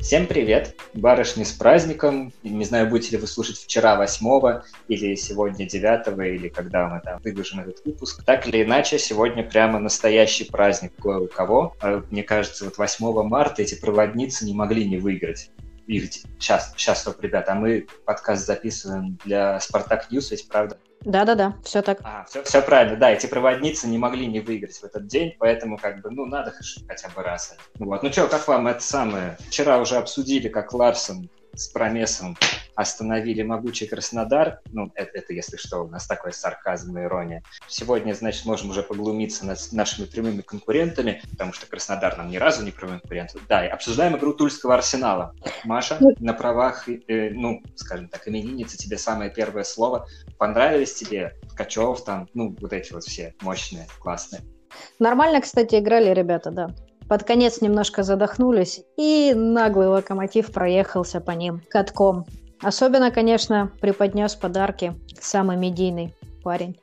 Всем привет! Барышни с праздником. Не знаю, будете ли вы слушать вчера 8 или сегодня 9 или когда мы там выложим этот выпуск. Так или иначе, сегодня прямо настоящий праздник кое у кого. А, мне кажется, вот 8 марта эти проводницы не могли не выиграть. Их сейчас, сейчас стоп, ребята, а мы подкаст записываем для Спартак News, ведь правда? Да-да-да, все так. А, все, все правильно, да, эти проводницы не могли не выиграть в этот день, поэтому как бы, ну, надо хотя бы раз. Вот. Ну что, как вам это самое? Вчера уже обсудили, как Ларсон с Промесом остановили могучий Краснодар. Ну, это, это если что, у нас такой сарказм и ирония. Сегодня, значит, можем уже поглумиться над нашими прямыми конкурентами, потому что Краснодар нам ни разу не прямой конкурент. Да, и обсуждаем игру Тульского Арсенала. Маша, ну, на правах, э, ну, скажем так, именинница, тебе самое первое слово. Понравились тебе Ткачев там, ну, вот эти вот все мощные, классные? Нормально, кстати, играли ребята, да. Под конец немножко задохнулись, и наглый локомотив проехался по ним катком. Особенно, конечно, преподнес подарки самый медийный парень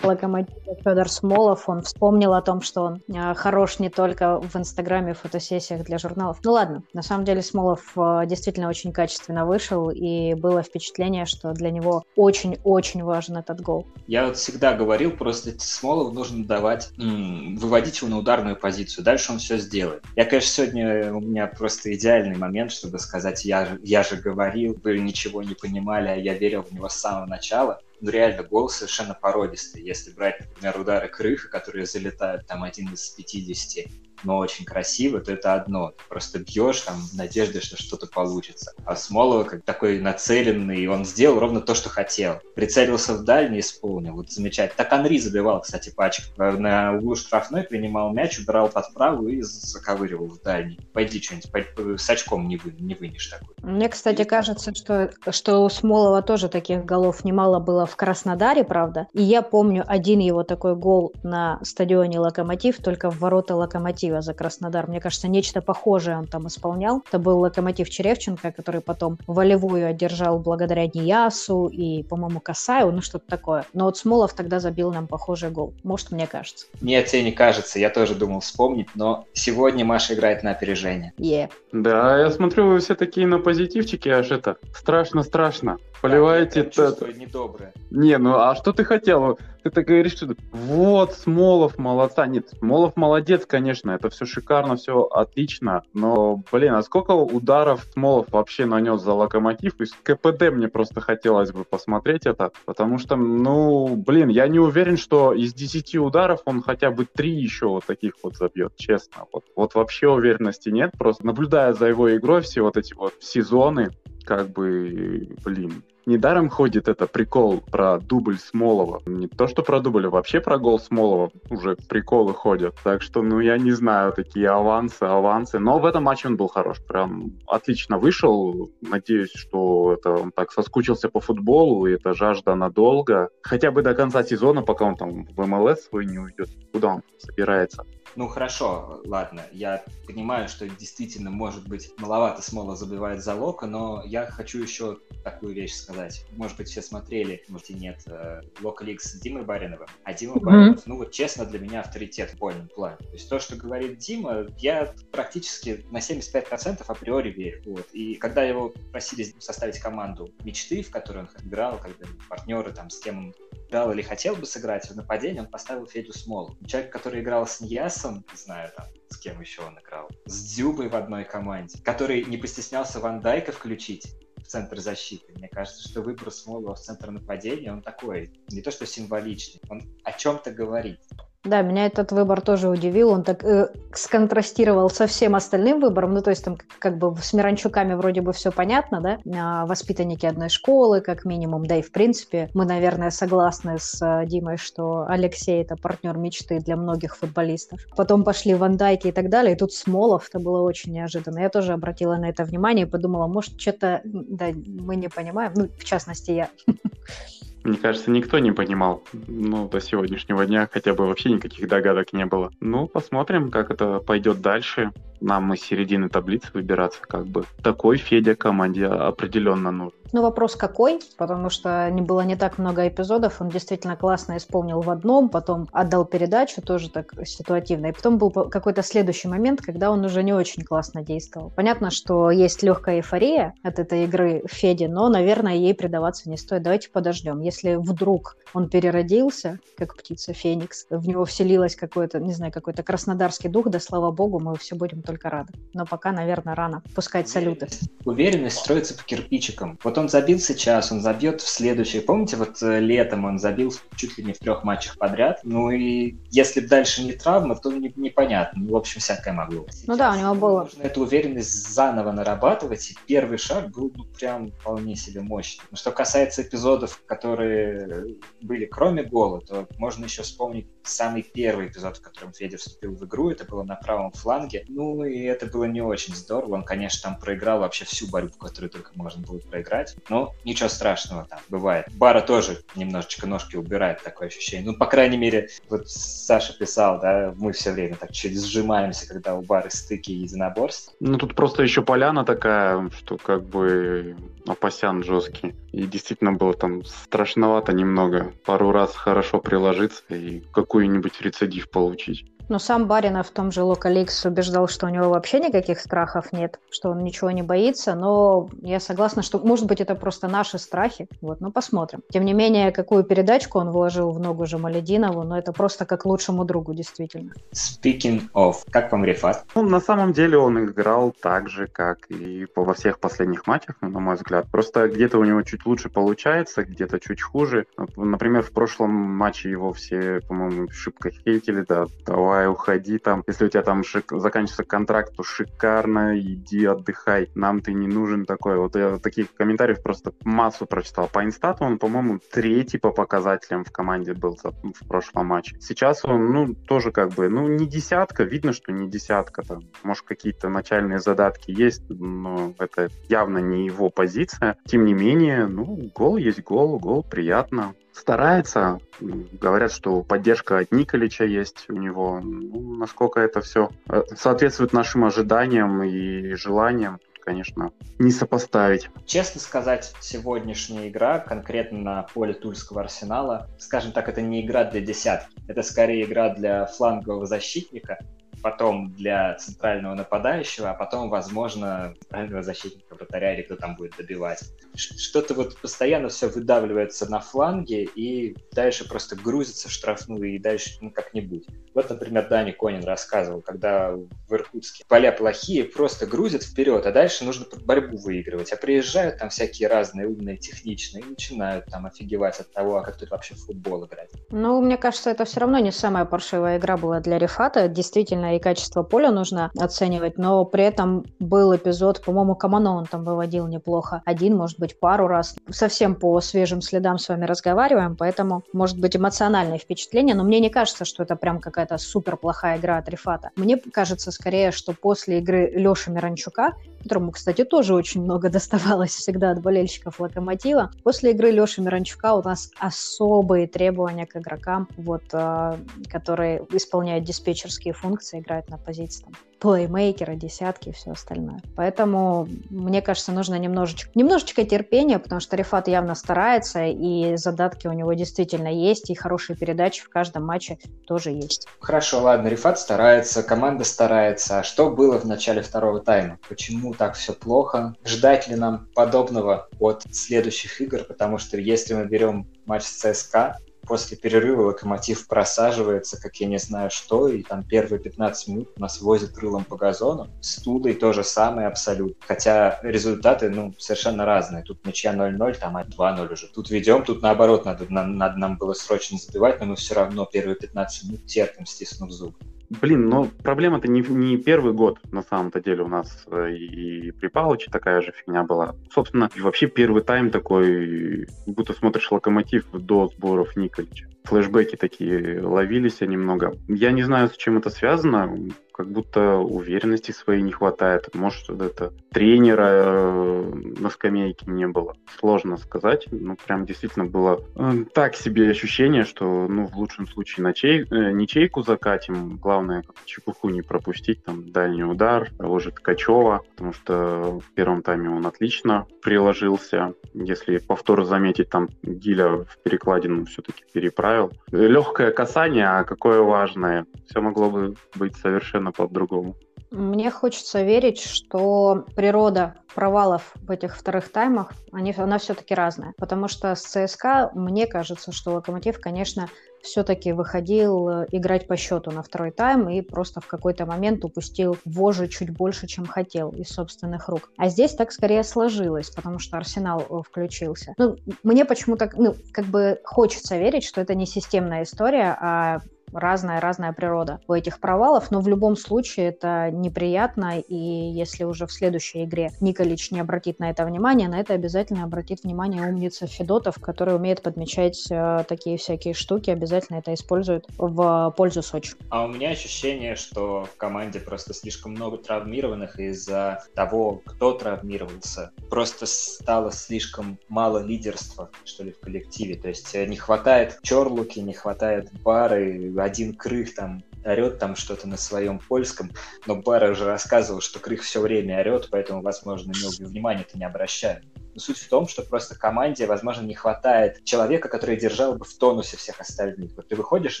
Локомотива Федор Смолов. Он вспомнил о том, что он а, хорош не только в Инстаграме, в фотосессиях для журналов. Ну ладно, на самом деле Смолов а, действительно очень качественно вышел, и было впечатление, что для него очень-очень важен этот гол. Я вот всегда говорил, просто Смолов нужно давать, выводить его на ударную позицию. Дальше он все сделает. Я, конечно, сегодня у меня просто идеальный момент, чтобы сказать, я, я же говорил, вы ничего не понимали, а я верил в него с самого начала ну, реально гол совершенно породистый. Если брать, например, удары Крыха, которые залетают там один из 50, но очень красиво, то это одно. Ты просто бьешь там в надежде, что что-то получится. А Смолова как такой нацеленный, он сделал ровно то, что хотел. Прицелился в дальний, исполнил. Вот замечательно. Так Анри забивал, кстати, пачку. На углу штрафной принимал мяч, убирал под правую и заковыривал в дальний. Пойди что-нибудь, с очком не, вы, не вынешь такой. Мне, кстати, кажется, что, что у Смолова тоже таких голов немало было в Краснодаре, правда. И я помню один его такой гол на стадионе Локомотив, только в ворота Локомотива локомотива за Краснодар. Мне кажется, нечто похожее он там исполнял. Это был локомотив Черевченко, который потом волевую одержал благодаря Ниясу и, по-моему, Касаю, ну что-то такое. Но вот Смолов тогда забил нам похожий гол. Может, мне кажется. Нет, тебе не кажется. Я тоже думал вспомнить, но сегодня Маша играет на опережение. Yeah. Да, я смотрю, вы все такие на позитивчике, аж это страшно-страшно. Поливаете... Да, это... недоброе. Не, ну а что ты хотел? Ты так говоришь, что вот, Смолов молодца. Нет, Смолов молодец, конечно, это все шикарно, все отлично. Но, блин, а сколько ударов Смолов вообще нанес за локомотив? Из КПД мне просто хотелось бы посмотреть это, потому что, ну, блин, я не уверен, что из 10 ударов он хотя бы 3 еще вот таких вот забьет, честно. Вот, вот вообще уверенности нет, просто наблюдая за его игрой все вот эти вот сезоны, как бы, блин, Недаром ходит это прикол про дубль Смолова. Не то, что про дубль, а вообще про гол Смолова уже приколы ходят. Так что, ну, я не знаю, такие авансы, авансы. Но в этом матче он был хорош. Прям отлично вышел. Надеюсь, что это он так соскучился по футболу, и это жажда надолго. Хотя бы до конца сезона, пока он там в МЛС свой не уйдет. Куда он собирается? Ну хорошо, ладно, я понимаю, что действительно, может быть, маловато Смола забивает за Лока, но я хочу еще такую вещь сказать. Может быть, все смотрели, может и нет, э, Лока Лиг с Димой Бариновым. А Дима mm-hmm. Баринов, ну вот честно, для меня авторитет в футбольном плане. То есть то, что говорит Дима, я практически на 75% априори верю. Вот. И когда его просили составить команду мечты, в которой он играл, когда партнеры там с кем он играл или хотел бы сыграть в нападении, он поставил Федю Смолу. Человек, который играл с Ньясом, не знаю, там, с кем еще он играл, с Дзюбой в одной команде, который не постеснялся Ван Дайка включить центр защиты. Мне кажется, что выбор Смолова в центр нападения, он такой, не то что символичный, он о чем-то говорит. Да, меня этот выбор тоже удивил. Он так э, сконтрастировал со всем остальным выбором. Ну, то есть там как бы с Миранчуками вроде бы все понятно, да? А, воспитанники одной школы, как минимум. Да и в принципе мы, наверное, согласны с э, Димой, что Алексей это партнер мечты для многих футболистов. Потом пошли Ван Дайки и так далее. И тут Смолов, это было очень неожиданно. Я тоже обратила на это внимание и подумала, может, что-то да, мы не понимаем. Ну, в частности, я. Мне кажется, никто не понимал, ну, до сегодняшнего дня хотя бы вообще никаких догадок не было. Ну, посмотрим, как это пойдет дальше. нам из середины таблицы выбираться, как бы. Такой Федя команде определенно нужен. Ну, вопрос какой, потому что не было не так много эпизодов, он действительно классно исполнил в одном, потом отдал передачу, тоже так ситуативно, и потом был какой-то следующий момент, когда он уже не очень классно действовал. Понятно, что есть легкая эйфория от этой игры Феди, но, наверное, ей предаваться не стоит. Давайте подождем. Если вдруг он переродился, как птица Феникс, в него вселилось какой-то, не знаю, какой-то краснодарский дух, да слава богу, мы все будем только рады. Но пока, наверное, рано пускать салюты. Уверенность строится по кирпичикам. Вот он забил сейчас, он забьет в следующий. Помните, вот э, летом он забил чуть ли не в трех матчах подряд. Ну и если дальше не травма, то не, непонятно. Ну, в общем, всякое могло. Сейчас ну да, у него было. Нужно эту уверенность заново нарабатывать. И первый шаг был ну, прям вполне себе мощный. Но что касается эпизодов, которые были кроме гола, то можно еще вспомнить самый первый эпизод, в котором Федя вступил в игру. Это было на правом фланге. Ну и это было не очень здорово. Он, конечно, там проиграл вообще всю борьбу, которую только можно было проиграть. Но ничего страшного там бывает. Бара тоже немножечко ножки убирает, такое ощущение. Ну, по крайней мере, вот Саша писал, да, мы все время так чуть сжимаемся, когда у Бары стыки единоборств. Ну, тут просто еще поляна такая, что как бы Апасян жесткий. И действительно было там страшновато немного. Пару раз хорошо приложиться и какую-нибудь рецидив получить. Но сам Баринов в том же Локаликс убеждал, что у него вообще никаких страхов нет, что он ничего не боится, но я согласна, что, может быть, это просто наши страхи, вот, ну, посмотрим. Тем не менее, какую передачку он вложил в ногу Жамалединову, ну, это просто как лучшему другу, действительно. Speaking of, как вам Рефат? Ну, на самом деле он играл так же, как и во всех последних матчах, на мой взгляд. Просто где-то у него чуть лучше получается, где-то чуть хуже. Например, в прошлом матче его все, по-моему, шибко хейтили, да, давай давай, уходи там. Если у тебя там шик... заканчивается контракт, то шикарно, иди отдыхай. Нам ты не нужен такой. Вот я таких комментариев просто массу прочитал. По инстату он, по-моему, третий по показателям в команде был в прошлом матче. Сейчас он, ну, тоже как бы, ну, не десятка, видно, что не десятка. Там, может, какие-то начальные задатки есть, но это явно не его позиция. Тем не менее, ну, гол есть гол, гол приятно старается. Говорят, что поддержка от Николича есть у него. Ну, насколько это все э, соответствует нашим ожиданиям и желаниям, конечно, не сопоставить. Честно сказать, сегодняшняя игра, конкретно на поле Тульского арсенала, скажем так, это не игра для десятки. Это скорее игра для флангового защитника, потом для центрального нападающего, а потом, возможно, центрального защитника, вратаря или кто там будет добивать. Что-то вот постоянно все выдавливается на фланге и дальше просто грузится в штрафную и дальше ну, как-нибудь. Вот, например, Дани Конин рассказывал, когда в Иркутске поля плохие, просто грузят вперед, а дальше нужно борьбу выигрывать. А приезжают там всякие разные умные, техничные и начинают там офигевать от того, а как тут вообще футбол играть. Ну, мне кажется, это все равно не самая паршивая игра была для Рефата. Действительно, и качество поля нужно оценивать, но при этом был эпизод, по-моему, Камано он там выводил неплохо. Один, может быть, пару раз. Совсем по свежим следам с вами разговариваем, поэтому, может быть, эмоциональное впечатление, но мне не кажется, что это прям какая-то супер плохая игра от Рифата. Мне кажется скорее, что после игры Леши Миранчука которому, кстати, тоже очень много доставалось всегда от болельщиков «Локомотива». После игры Леши Миранчука у нас особые требования к игрокам, вот, э, которые исполняют диспетчерские функции, играют на позиции плеймейкера, десятки и все остальное. Поэтому, мне кажется, нужно немножечко, немножечко терпения, потому что Рифат явно старается, и задатки у него действительно есть, и хорошие передачи в каждом матче тоже есть. Хорошо, ладно, Рифат старается, команда старается. А что было в начале второго тайма? Почему так все плохо? Ждать ли нам подобного от следующих игр? Потому что если мы берем матч с ЦСКА, после перерыва Локомотив просаживается, как я не знаю что, и там первые 15 минут нас возят крылом по газону. С Тулой то же самое абсолютно. Хотя результаты, ну, совершенно разные. Тут ничья 0-0, там 2-0 уже. Тут ведем, тут наоборот, надо, надо, надо нам было срочно забивать, но мы все равно первые 15 минут терпим, стиснув зубы. Блин, но проблема-то не, не первый год, на самом-то деле, у нас э, и при Палыче такая же фигня была. Собственно, и вообще первый тайм такой, будто смотришь локомотив до сборов Николича. Флешбеки такие ловились немного. Я не знаю, с чем это связано как будто уверенности своей не хватает. Может, это тренера э, на скамейке не было. Сложно сказать. Ну, прям действительно было э, так себе ощущение, что, ну, в лучшем случае ночей, э, ничейку закатим. Главное, чепуху не пропустить, там, дальний удар того же Ткачева, потому что в первом тайме он отлично приложился. Если повтор заметить, там Гиля в перекладину все-таки переправил. Легкое касание, а какое важное. Все могло бы быть совершенно по-другому. Мне хочется верить, что природа провалов в этих вторых таймах, они, она все-таки разная. Потому что с ЦСКА, мне кажется, что Локомотив, конечно, все-таки выходил э, играть по счету на второй тайм и просто в какой-то момент упустил вожжи чуть больше, чем хотел из собственных рук. А здесь так скорее сложилось, потому что Арсенал э, включился. Ну, мне почему-то, ну, как бы хочется верить, что это не системная история, а разная-разная природа у этих провалов, но в любом случае это неприятно, и если уже в следующей игре Николич не обратит на это внимание, на это обязательно обратит внимание умница Федотов, который умеет подмечать э, такие всякие штуки, обязательно это использует в пользу Сочи. А у меня ощущение, что в команде просто слишком много травмированных из-за того, кто травмировался. Просто стало слишком мало лидерства, что ли, в коллективе. То есть э, не хватает Чорлуки, не хватает Бары, один Крых там орет там что-то на своем польском, но Бара уже рассказывал, что Крых все время орет, поэтому, возможно, на него внимания-то не обращают. Но суть в том, что просто команде, возможно, не хватает человека, который держал бы в тонусе всех остальных. Вот ты выходишь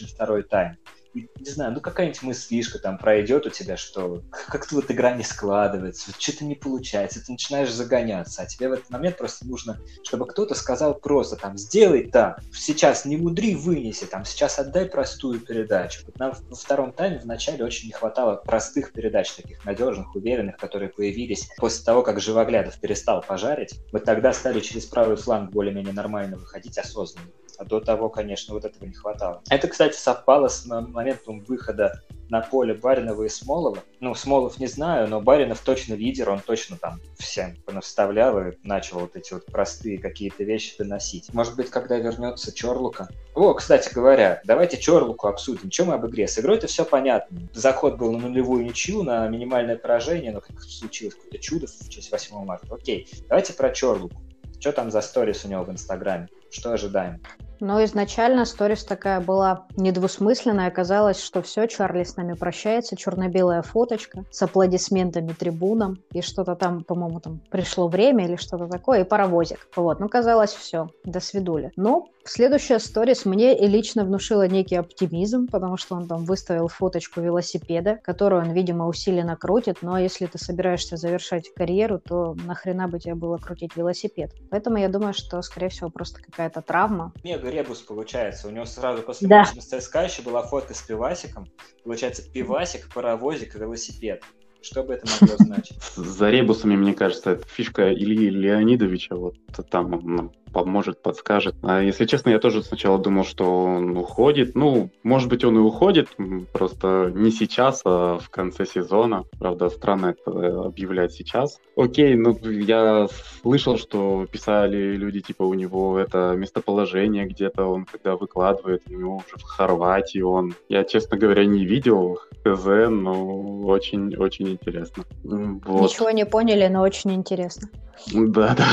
на второй тайм, не знаю, ну какая-нибудь мыслишка там пройдет у тебя, что как-то вот игра не складывается, вот что-то не получается, ты начинаешь загоняться, а тебе в этот момент просто нужно, чтобы кто-то сказал просто там, сделай так, сейчас не мудри, вынеси, там, сейчас отдай простую передачу. Вот нам во втором тайме в начале очень не хватало простых передач, таких надежных, уверенных, которые появились после того, как Живоглядов перестал пожарить. Мы тогда стали через правый фланг более-менее нормально выходить осознанно. А до того, конечно, вот этого не хватало. Это, кстати, совпало с моментом выхода на поле Баринова и Смолова. Ну, Смолов не знаю, но Баринов точно лидер, он точно там всем наставлял и начал вот эти вот простые какие-то вещи доносить. Может быть, когда вернется Чорлука. О, кстати говоря, давайте Чорлуку обсудим. Чем мы об игре? С игрой это все понятно. Заход был на нулевую ничью, на минимальное поражение, но как случилось какое-то чудо в честь 8 марта. Окей, давайте про Чорлуку. Что там за сторис у него в Инстаграме? Что ожидаем? Но изначально сторис такая была недвусмысленная. Оказалось, что все, Чарли с нами прощается. Черно-белая фоточка с аплодисментами трибунам. И что-то там, по-моему, там пришло время или что-то такое. И паровозик. Вот, ну, казалось, все. До свидули. Но следующая сторис мне лично внушила некий оптимизм, потому что он там выставил фоточку велосипеда, которую он, видимо, усиленно крутит. Но если ты собираешься завершать карьеру, то нахрена бы тебе было крутить велосипед? Поэтому я думаю, что, скорее всего, просто какая-то травма. Мега ребус получается. У него сразу после да. матча с ЦСКА еще была фотка с пивасиком. Получается, пивасик, паровозик, велосипед. Что бы это могло значить? За ребусами, мне кажется, это фишка Ильи Леонидовича. Вот там он поможет, подскажет. А если честно, я тоже сначала думал, что он уходит. Ну, может быть, он и уходит, просто не сейчас, а в конце сезона. Правда, странно это объявлять сейчас. Окей, ну, я слышал, что писали люди, типа, у него это местоположение где-то, он когда выкладывает, у него уже в Хорватии он. Я, честно говоря, не видел ХЗ, но очень-очень интересно. Вот. Ничего не поняли, но очень интересно. Да, да.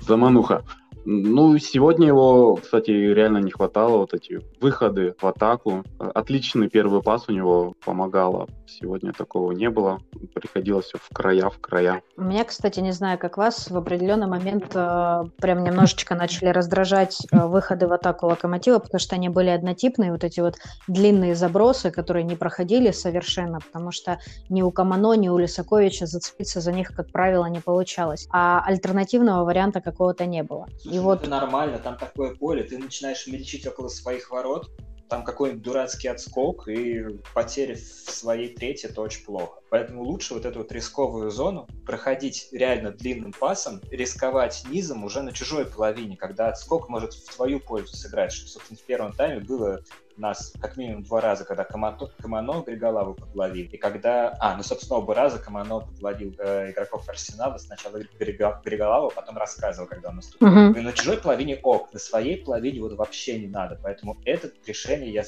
Замануха. Ну, сегодня его, кстати, реально не хватало, вот эти выходы в атаку. Отличный первый пас у него помогало. Сегодня такого не было. Приходилось все в края, в края. Меня, кстати, не знаю, как вас, в определенный момент э, прям немножечко начали раздражать э, выходы в атаку Локомотива, потому что они были однотипные, вот эти вот длинные забросы, которые не проходили совершенно, потому что ни у Камано, ни у Лисаковича зацепиться за них, как правило, не получалось. А альтернативного варианта какого-то не было. И вот... Это нормально, там такое поле, ты начинаешь мельчить около своих ворот, там какой-нибудь дурацкий отскок, и потеря в своей трети, это очень плохо. Поэтому лучше вот эту вот рисковую зону проходить реально длинным пасом, рисковать низом уже на чужой половине, когда отскок может в твою пользу сыграть, что, собственно, в первом тайме было нас как минимум два раза, когда Камато, Камано Григолаву подловил, и когда... А, ну, собственно, оба раза Камано подловил э, игроков Арсенала, сначала Григолаву, потом рассказывал, когда он наступил. Uh-huh. И на чужой половине ок, на своей половине вот вообще не надо, поэтому это решение я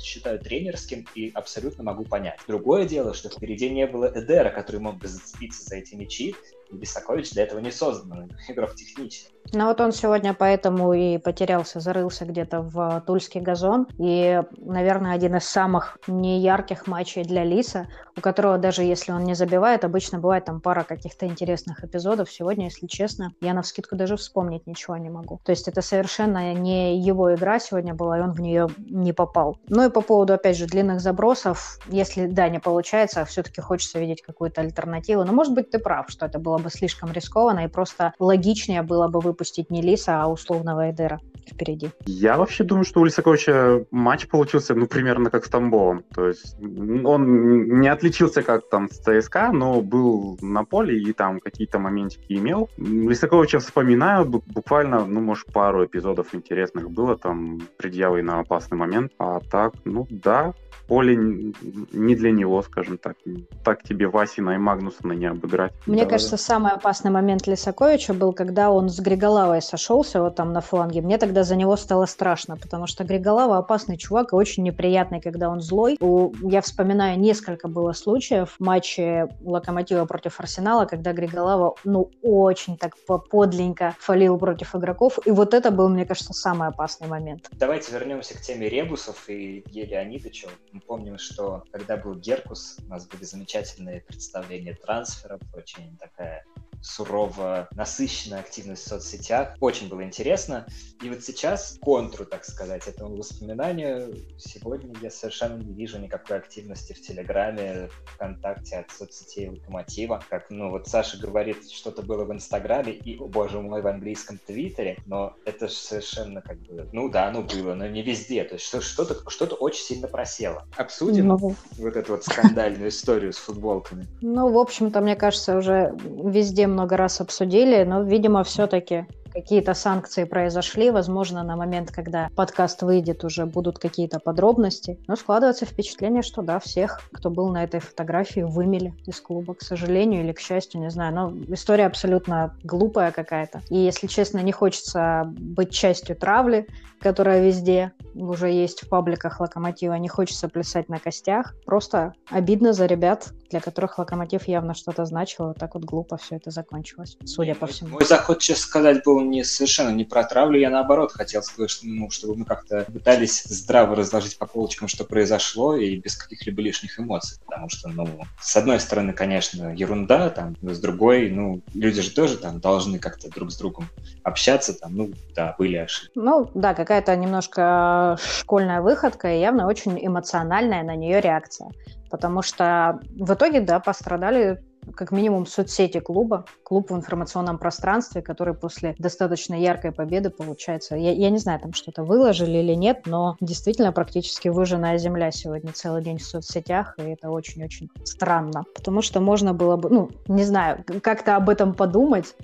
считаю тренерским и абсолютно могу понять. Другое дело, что впереди не было Эдера, который мог бы зацепиться за эти мячи, Бесакович для этого не создан, игрок технический. Ну вот он сегодня поэтому и потерялся, зарылся где-то в тульский газон. И, наверное, один из самых неярких матчей для Лиса, у которого даже если он не забивает, обычно бывает там пара каких-то интересных эпизодов. Сегодня, если честно, я на вскидку даже вспомнить ничего не могу. То есть это совершенно не его игра сегодня была, и он в нее не попал. Ну и по поводу, опять же, длинных забросов, если, да, не получается, все-таки хочется видеть какую-то альтернативу. Но, может быть, ты прав, что это было бы слишком рискованно, и просто логичнее было бы выпустить не Лиса, а условного Эдера впереди. Я вообще думаю, что у Лисаковича матч получился, ну, примерно как с Тамбовым. То есть он не отличился как там с ЦСКА, но был на поле и там какие-то моментики имел. Лисаковича вспоминаю, буквально, ну, может, пару эпизодов интересных было, там, предъявы на опасный момент. А так, ну, да, поле не для него, скажем так. Так тебе Васина и Магнусона не обыграть. Мне да, кажется, самый опасный момент Лисаковича был, когда он с Григолавой сошелся вот там на фланге. Мне тогда за него стало страшно, потому что Григолава опасный чувак и очень неприятный, когда он злой. У, я вспоминаю, несколько было случаев в матче Локомотива против Арсенала, когда Григолава, ну, очень так подленько фалил против игроков. И вот это был, мне кажется, самый опасный момент. Давайте вернемся к теме Ребусов и Елеонидыча мы помним, что когда был Геркус, у нас были замечательные представления трансферов, очень такая сурово насыщенная активность в соцсетях. Очень было интересно. И вот сейчас контру, так сказать, этому воспоминанию, сегодня я совершенно не вижу никакой активности в Телеграме, ВКонтакте от соцсетей Локомотива. Как, ну, вот Саша говорит, что-то было в Инстаграме и, о боже мой, в английском Твиттере, но это же совершенно как бы, ну да, ну было, но не везде. То есть что-то что очень сильно просело. Обсудим ну, вот эту вот скандальную историю с футболками. Ну, в общем-то, мне кажется, уже везде много раз обсудили, но, видимо, все-таки какие-то санкции произошли. Возможно, на момент, когда подкаст выйдет, уже будут какие-то подробности. Но складывается впечатление, что да, всех, кто был на этой фотографии, вымели из клуба, к сожалению или к счастью, не знаю. Но история абсолютно глупая какая-то. И, если честно, не хочется быть частью травли, которая везде уже есть в пабликах Локомотива. Не хочется плясать на костях. Просто обидно за ребят, для которых Локомотив явно что-то значил. Вот так вот глупо все это закончилось, судя по всему. Мой заход, честно сказать, был не совершенно не про травлю. Я наоборот хотел сказать, что, ну, чтобы мы как-то пытались здраво разложить по полочкам, что произошло, и без каких-либо лишних эмоций. Потому что, ну, с одной стороны, конечно, ерунда, там, с другой, ну, люди же тоже там должны как-то друг с другом общаться, там, ну, да, были ошибки. Ну, да, какая-то немножко школьная выходка и явно очень эмоциональная на нее реакция. Потому что в итоге, да, пострадали как минимум соцсети клуба, клуб в информационном пространстве, который после достаточно яркой победы, получается, я, я не знаю, там что-то выложили или нет, но действительно практически выжженная земля сегодня целый день в соцсетях, и это очень-очень странно, потому что можно было бы, ну, не знаю, как-то об этом подумать,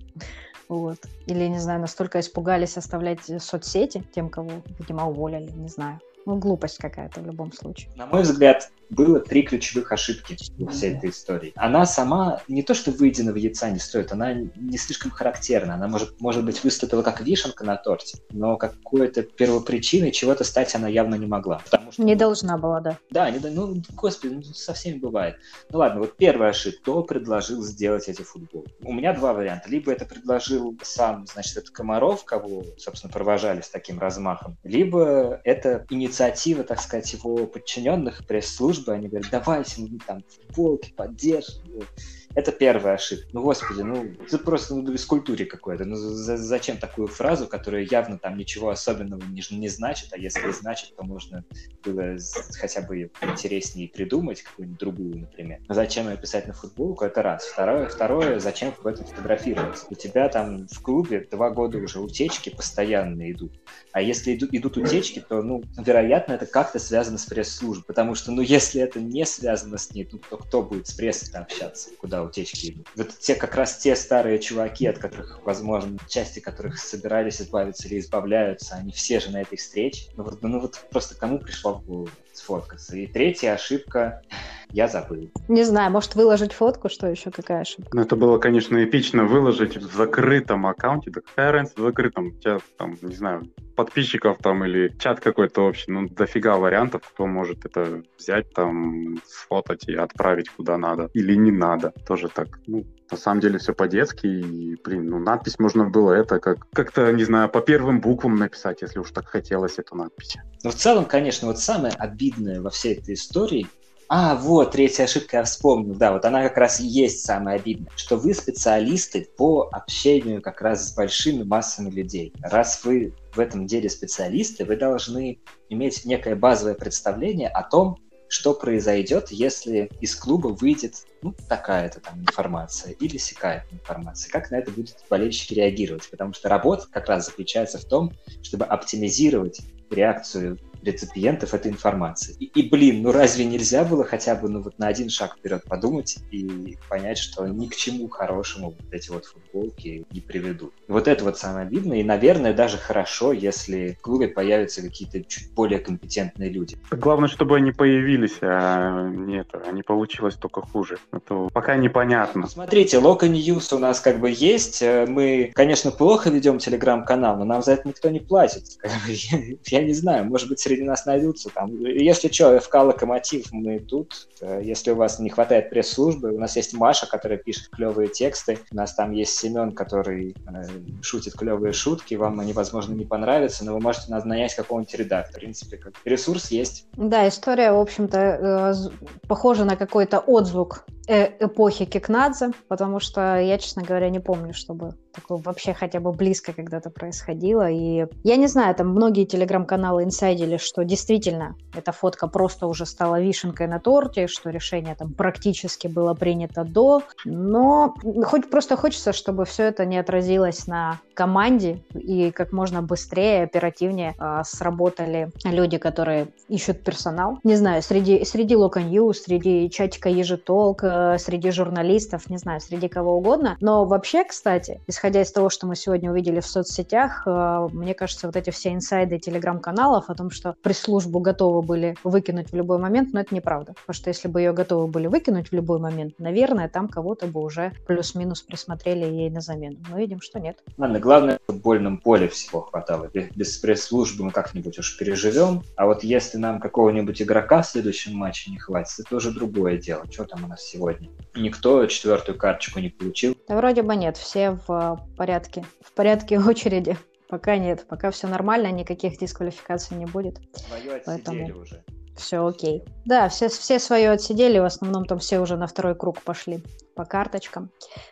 вот. Или, не знаю, настолько испугались оставлять соцсети тем, кого, видимо, уволили, не знаю. Ну, глупость какая-то в любом случае. На мой взгляд, было три ключевых ошибки во всей этой истории. Она сама не то, что выеденного яйца не стоит, она не слишком характерна. Она может, может быть выступила как вишенка на торте, но какой-то первопричиной чего-то стать она явно не могла. Потому что, не должна была, да. Да, не, ну, господи, ну, со всеми бывает. Ну ладно, вот первая ошибка. Кто предложил сделать эти футболки? У меня два варианта. Либо это предложил сам, значит, этот Комаров, кого, собственно, провожали с таким размахом, либо это инициатива, так сказать, его подчиненных пресс-служб службы, они говорят, давайте мы там футболки поддержим. Это первая ошибка. Ну, господи, ну, это просто ну, бескультуре какой-то. Ну, за, зачем такую фразу, которая явно там ничего особенного не, не значит, а если и значит, то можно было хотя бы интереснее придумать, какую-нибудь другую, например. Но зачем ее писать на футболку, это раз. Второе, второе, зачем в этом фотографироваться? У тебя там в клубе два года уже утечки постоянно идут. А если идут, идут утечки, то, ну, вероятно, это как-то связано с пресс-службой. Потому что, ну, если это не связано с ней, то, то кто будет с прессой общаться? Куда утечки идут. Вот те как раз те старые чуваки, от которых, возможно, части которых собирались избавиться или избавляются, они все же на этой встрече. Ну вот, ну вот просто кому пришло в голову сфоткаться. И третья ошибка я забыл. Не знаю, может выложить фотку, что еще, какая ошибка? Ну, это было, конечно, эпично выложить в закрытом аккаунте. Да какая разница в закрытом? У тебя там, не знаю, подписчиков там или чат какой-то общий. Ну, дофига вариантов, кто может это взять там, сфотать и отправить куда надо. Или не надо. Тоже так, ну, на самом деле все по-детски, и, блин, ну, надпись можно было это как, как-то, не знаю, по первым буквам написать, если уж так хотелось эту надпись. Но в целом, конечно, вот самое обидное во всей этой истории а, вот, третья ошибка я вспомнил. Да, вот она как раз и есть самая обидная. Что вы специалисты по общению как раз с большими массами людей. Раз вы в этом деле специалисты, вы должны иметь некое базовое представление о том, что произойдет, если из клуба выйдет ну, такая-то там информация или сякая информация. Как на это будут болельщики реагировать? Потому что работа как раз заключается в том, чтобы оптимизировать реакцию реципиентов этой информации. И, и, блин, ну разве нельзя было хотя бы ну вот на один шаг вперед подумать и понять, что ни к чему хорошему вот эти вот футболки не приведут. Вот это вот самое обидное, и, наверное, даже хорошо, если в клубе появятся какие-то чуть более компетентные люди. Главное, чтобы они появились, а нет, а не получилось только хуже. Это пока непонятно. Смотрите, Локо News у нас как бы есть. Э, мы, конечно, плохо ведем телеграм-канал, но нам за это никто не платит. Я не знаю, может быть, среди нас найдутся. Там, если что, ФК Локомотив, мы тут. Э, если у вас не хватает пресс-службы, у нас есть Маша, которая пишет клевые тексты. У нас там есть Семен, который э, шутит клевые шутки. Вам они, возможно, не понравятся, но вы можете нас нанять какого-нибудь редактора. В принципе, как ресурс есть. Да, история, в общем-то, э, похожа на какой-то отзвук э эпохи Кикнадзе, потому что я, честно говоря, не помню, чтобы такое вообще хотя бы близко когда-то происходило. И я не знаю, там многие телеграм-каналы инсайдили, что действительно эта фотка просто уже стала вишенкой на торте, что решение там практически было принято до. Но хоть просто хочется, чтобы все это не отразилось на команде и как можно быстрее, оперативнее э, сработали люди, которые ищут персонал. Не знаю, среди, среди Локо News, среди чатика Ежетолк, э, среди журналистов, не знаю, среди кого угодно. Но вообще, кстати, исходя из того, что мы сегодня увидели в соцсетях, э, мне кажется, вот эти все инсайды телеграм-каналов о том, что пресс-службу готовы были выкинуть в любой момент, но это неправда. Потому что если бы ее готовы были выкинуть в любой момент, наверное, там кого-то бы уже плюс-минус присмотрели ей на замену. Но видим, что нет. Ладно, главное, в футбольном поле всего хватало. Без, без пресс-службы мы как-нибудь уж переживем. А вот если нам какого-нибудь игрока в следующем матче не хватит, это уже другое дело. Что там у нас сегодня? Никто четвертую карточку не получил. Да вроде бы нет, все в порядке. В порядке очереди. Пока нет, пока все нормально, никаких дисквалификаций не будет. Свое Поэтому... уже все окей. Да, все, все свое отсидели, в основном там все уже на второй круг пошли по карточкам,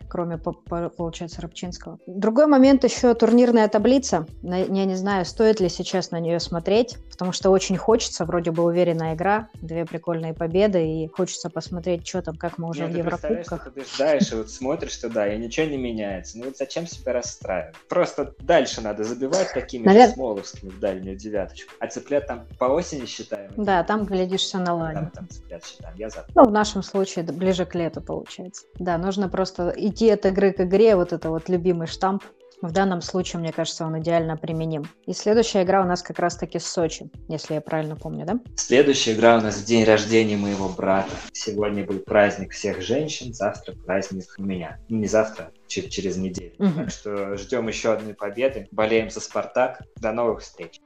кроме, по, по, получается, Рыбчинского. Другой момент еще турнирная таблица. Я не знаю, стоит ли сейчас на нее смотреть, потому что очень хочется, вроде бы уверенная игра, две прикольные победы, и хочется посмотреть, что там, как мы уже Нет, в Еврокубках. Ты побеждаешь, и вот смотришь туда, и ничего не меняется. Ну вот зачем себя расстраивать? Просто дальше надо забивать такими Навер... же смоловскими в дальнюю девяточку. А цыплят там по осени считаем? Да, там, глядишь, все наладится. Там, там цыплят считаем, я за. Ну, в нашем случае ближе к лету получается. Да, нужно просто идти от игры к игре, вот это вот любимый штамп. В данном случае, мне кажется, он идеально применим. И следующая игра у нас как раз-таки с Сочи, если я правильно помню, да? Следующая игра у нас в день рождения моего брата. Сегодня был праздник всех женщин, завтра праздник у меня. Ну, не завтра, через неделю. Угу. Так что ждем еще одной победы. Болеем за Спартак. До новых встреч.